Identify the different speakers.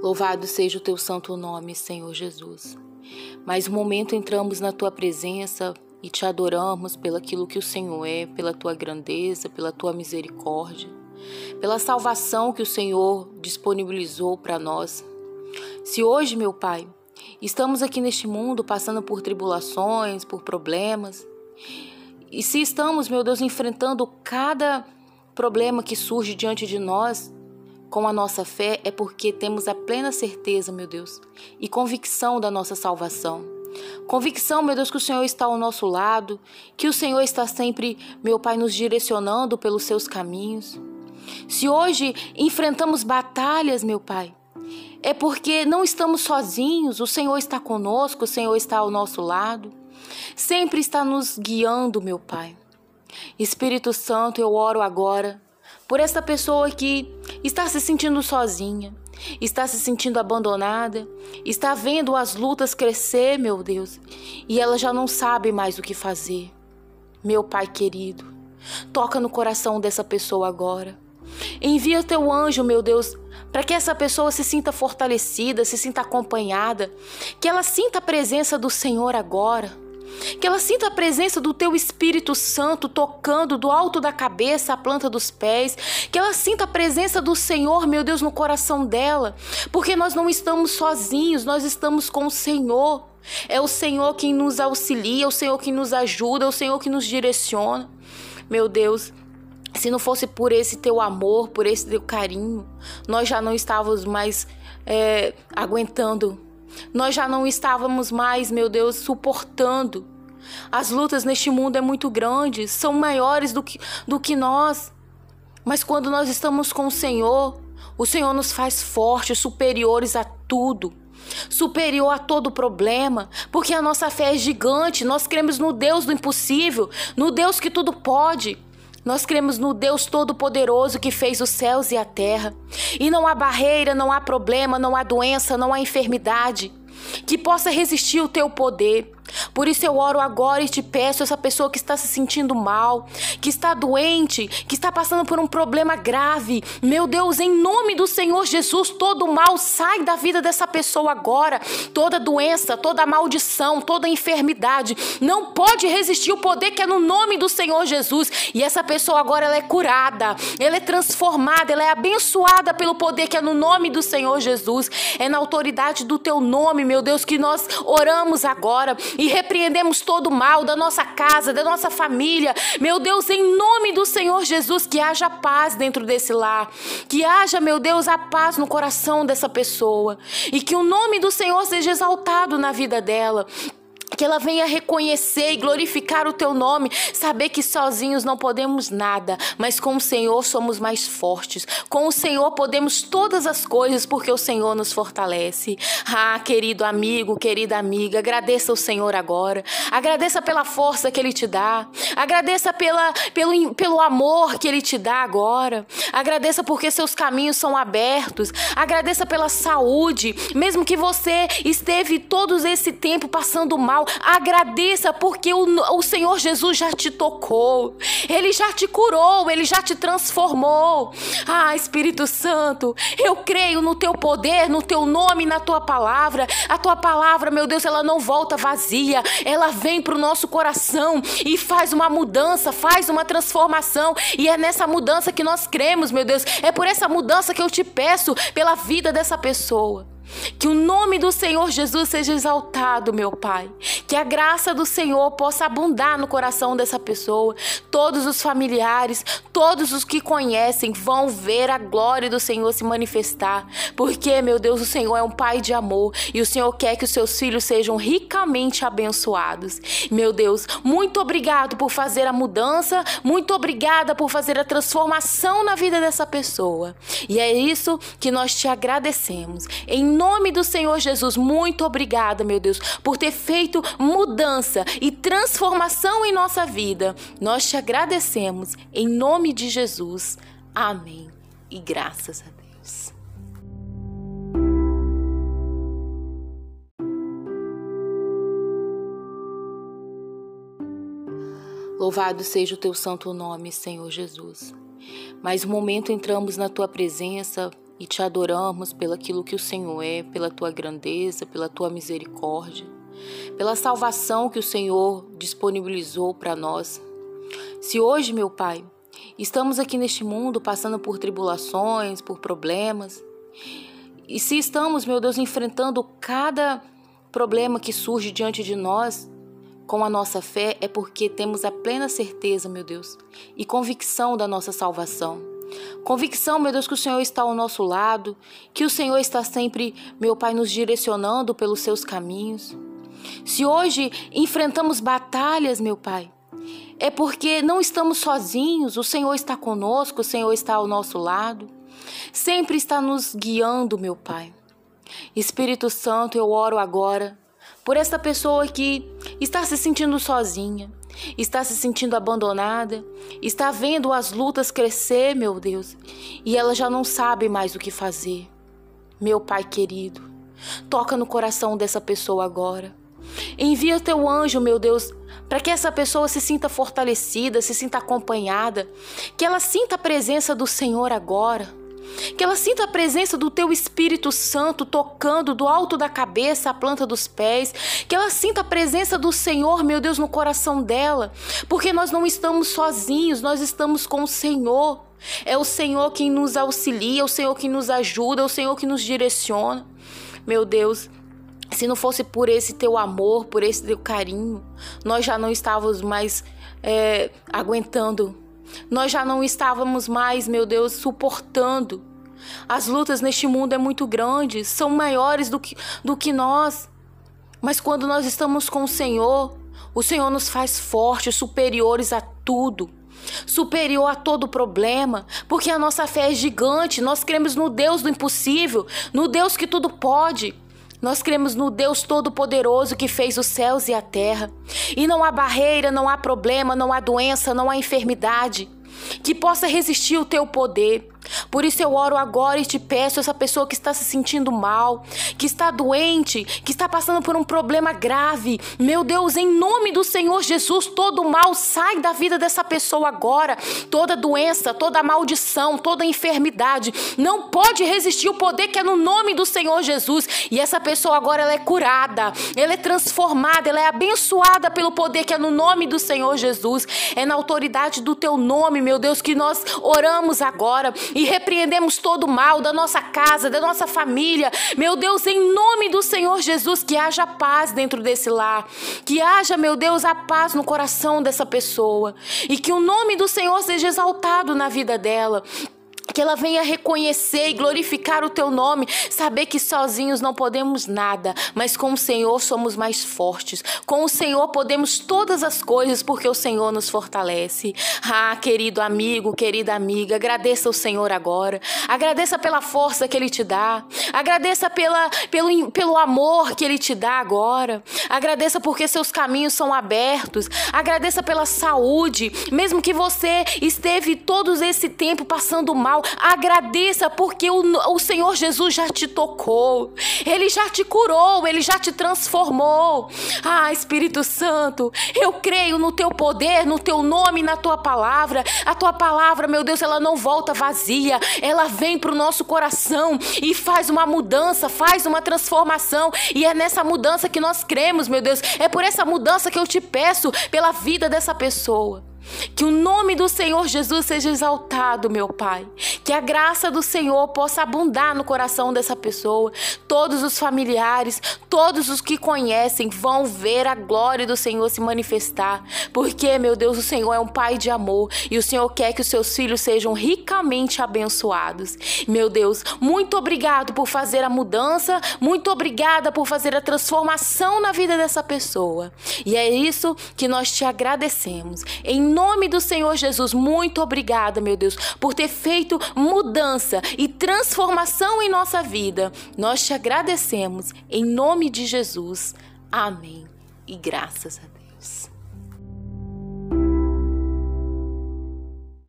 Speaker 1: Louvado seja o teu santo nome, Senhor Jesus. Mais um momento entramos na tua presença e te adoramos pelo aquilo que o Senhor é, pela tua grandeza, pela tua misericórdia, pela salvação que o Senhor disponibilizou para nós. Se hoje, meu Pai, estamos aqui neste mundo passando por tribulações, por problemas, e se estamos, meu Deus, enfrentando cada problema que surge diante de nós, com a nossa fé é porque temos a plena certeza, meu Deus, e convicção da nossa salvação. Convicção, meu Deus, que o Senhor está ao nosso lado, que o Senhor está sempre, meu Pai, nos direcionando pelos seus caminhos. Se hoje enfrentamos batalhas, meu Pai, é porque não estamos sozinhos, o Senhor está conosco, o Senhor está ao nosso lado, sempre está nos guiando, meu Pai. Espírito Santo, eu oro agora por essa pessoa que está se sentindo sozinha, está se sentindo abandonada, está vendo as lutas crescer, meu Deus, e ela já não sabe mais o que fazer. Meu Pai querido, toca no coração dessa pessoa agora. Envia teu anjo, meu Deus, para que essa pessoa se sinta fortalecida, se sinta acompanhada, que ela sinta a presença do Senhor agora que ela sinta a presença do teu Espírito Santo tocando do alto da cabeça à planta dos pés. Que ela sinta a presença do Senhor, meu Deus, no coração dela. Porque nós não estamos sozinhos, nós estamos com o Senhor. É o Senhor quem nos auxilia, é o Senhor que nos ajuda, é o Senhor que nos direciona. Meu Deus, se não fosse por esse teu amor, por esse teu carinho, nós já não estávamos mais é, aguentando nós já não estávamos mais, meu Deus, suportando. As lutas neste mundo é muito grandes, são maiores do que, do que nós. Mas quando nós estamos com o Senhor, o Senhor nos faz fortes, superiores a tudo superior a todo problema, porque a nossa fé é gigante. Nós cremos no Deus do impossível, no Deus que tudo pode. Nós cremos no Deus Todo-Poderoso que fez os céus e a terra. E não há barreira, não há problema, não há doença, não há enfermidade que possa resistir o teu poder. Por isso eu oro agora e te peço, essa pessoa que está se sentindo mal, que está doente, que está passando por um problema grave. Meu Deus, em nome do Senhor Jesus, todo mal sai da vida dessa pessoa agora. Toda doença, toda maldição, toda enfermidade não pode resistir o poder que é no nome do Senhor Jesus. E essa pessoa agora ela é curada, ela é transformada, ela é abençoada pelo poder que é no nome do Senhor Jesus. É na autoridade do teu nome, meu Deus, que nós oramos agora e repreendemos todo o mal da nossa casa, da nossa família. Meu Deus, em nome do Senhor Jesus, que haja paz dentro desse lar, que haja, meu Deus, a paz no coração dessa pessoa. E que o nome do Senhor seja exaltado na vida dela que ela venha reconhecer e glorificar o teu nome, saber que sozinhos não podemos nada, mas com o Senhor somos mais fortes. Com o Senhor podemos todas as coisas, porque o Senhor nos fortalece. Ah, querido amigo, querida amiga, agradeça o Senhor agora. Agradeça pela força que ele te dá. Agradeça pela, pelo, pelo amor que ele te dá agora. Agradeça porque seus caminhos são abertos. Agradeça pela saúde, mesmo que você esteve todo esse tempo passando mal, agradeça porque o, o Senhor Jesus já te tocou, Ele já te curou, Ele já te transformou. Ah, Espírito Santo, eu creio no teu poder, no teu nome, na tua palavra. A tua palavra, meu Deus, ela não volta vazia, ela vem para o nosso coração e faz uma mudança, faz uma transformação. E é nessa mudança que nós cremos, meu Deus. É por essa mudança que eu te peço pela vida dessa pessoa. Que o nome do Senhor Jesus seja exaltado, meu Pai. Que a graça do Senhor possa abundar no coração dessa pessoa. Todos os familiares, todos os que conhecem vão ver a glória do Senhor se manifestar. Porque, meu Deus, o Senhor é um Pai de amor e o Senhor quer que os seus filhos sejam ricamente abençoados. Meu Deus, muito obrigado por fazer a mudança, muito obrigada por fazer a transformação na vida dessa pessoa. E é isso que nós te agradecemos. Em nome do Senhor Jesus, muito obrigada, meu Deus, por ter feito mudança e transformação em nossa vida. Nós te agradecemos em nome de Jesus. Amém. E graças a Deus. Louvado seja o teu santo nome, Senhor Jesus. Mais um momento entramos na tua presença e te adoramos pelaquilo que o Senhor é, pela tua grandeza, pela tua misericórdia, pela salvação que o Senhor disponibilizou para nós. Se hoje, meu Pai, estamos aqui neste mundo passando por tribulações, por problemas, e se estamos, meu Deus, enfrentando cada problema que surge diante de nós, com a nossa fé é porque temos a plena certeza, meu Deus, e convicção da nossa salvação. Convicção, meu Deus, que o Senhor está ao nosso lado, que o Senhor está sempre, meu Pai, nos direcionando pelos seus caminhos. Se hoje enfrentamos batalhas, meu Pai, é porque não estamos sozinhos, o Senhor está conosco, o Senhor está ao nosso lado. Sempre está nos guiando, meu Pai. Espírito Santo, eu oro agora por esta pessoa que está se sentindo sozinha, está se sentindo abandonada, está vendo as lutas crescer, meu Deus, e ela já não sabe mais o que fazer. Meu Pai querido, toca no coração dessa pessoa agora. Envia teu anjo, meu Deus, para que essa pessoa se sinta fortalecida, se sinta acompanhada, que ela sinta a presença do Senhor agora. Que ela sinta a presença do teu Espírito Santo tocando do alto da cabeça à planta dos pés. Que ela sinta a presença do Senhor, meu Deus, no coração dela. Porque nós não estamos sozinhos, nós estamos com o Senhor. É o Senhor quem nos auxilia, é o Senhor que nos ajuda, é o Senhor que nos direciona. Meu Deus, se não fosse por esse teu amor, por esse teu carinho, nós já não estávamos mais é, aguentando nós já não estávamos mais, meu Deus, suportando. As lutas neste mundo é muito grandes, são maiores do que, do que nós. Mas quando nós estamos com o Senhor, o Senhor nos faz fortes, superiores a tudo superior a todo problema, porque a nossa fé é gigante, nós cremos no Deus do impossível, no Deus que tudo pode. Nós cremos no Deus Todo-Poderoso que fez os céus e a terra. E não há barreira, não há problema, não há doença, não há enfermidade que possa resistir o teu poder. Por isso eu oro agora e te peço, essa pessoa que está se sentindo mal, que está doente, que está passando por um problema grave, meu Deus, em nome do Senhor Jesus, todo mal sai da vida dessa pessoa agora. Toda doença, toda maldição, toda enfermidade não pode resistir o poder que é no nome do Senhor Jesus. E essa pessoa agora ela é curada, ela é transformada, ela é abençoada pelo poder que é no nome do Senhor Jesus. É na autoridade do teu nome, meu Deus, que nós oramos agora e repreendemos todo o mal da nossa casa, da nossa família. Meu Deus, em nome do Senhor Jesus, que haja paz dentro desse lar, que haja, meu Deus, a paz no coração dessa pessoa. E que o nome do Senhor seja exaltado na vida dela que ela venha reconhecer e glorificar o teu nome, saber que sozinhos não podemos nada, mas com o Senhor somos mais fortes. Com o Senhor podemos todas as coisas, porque o Senhor nos fortalece. Ah, querido amigo, querida amiga, agradeça o Senhor agora. Agradeça pela força que ele te dá. Agradeça pela, pelo, pelo amor que ele te dá agora. Agradeça porque seus caminhos são abertos. Agradeça pela saúde, mesmo que você esteve todo esse tempo passando mal mal, agradeça porque o, o Senhor Jesus já te tocou, Ele já te curou, Ele já te transformou. Ah, Espírito Santo, eu creio no teu poder, no teu nome, na tua palavra. A tua palavra, meu Deus, ela não volta vazia, ela vem para o nosso coração e faz uma mudança, faz uma transformação. E é nessa mudança que nós cremos, meu Deus. É por essa mudança que eu te peço pela vida dessa pessoa. Que o nome do Senhor Jesus seja exaltado, meu Pai. Que a graça do Senhor possa abundar no coração dessa pessoa. Todos os familiares, todos os que conhecem vão ver a glória do Senhor se manifestar. Porque, meu Deus, o Senhor é um Pai de amor e o Senhor quer que os seus filhos sejam ricamente abençoados. Meu Deus, muito obrigado por fazer a mudança, muito obrigada por fazer a transformação na vida dessa pessoa. E é isso que nós te agradecemos. Em nome do Senhor Jesus, muito obrigada, meu Deus, por ter feito mudança e transformação em nossa vida. Nós te agradecemos em nome de Jesus. Amém. E graças a Deus.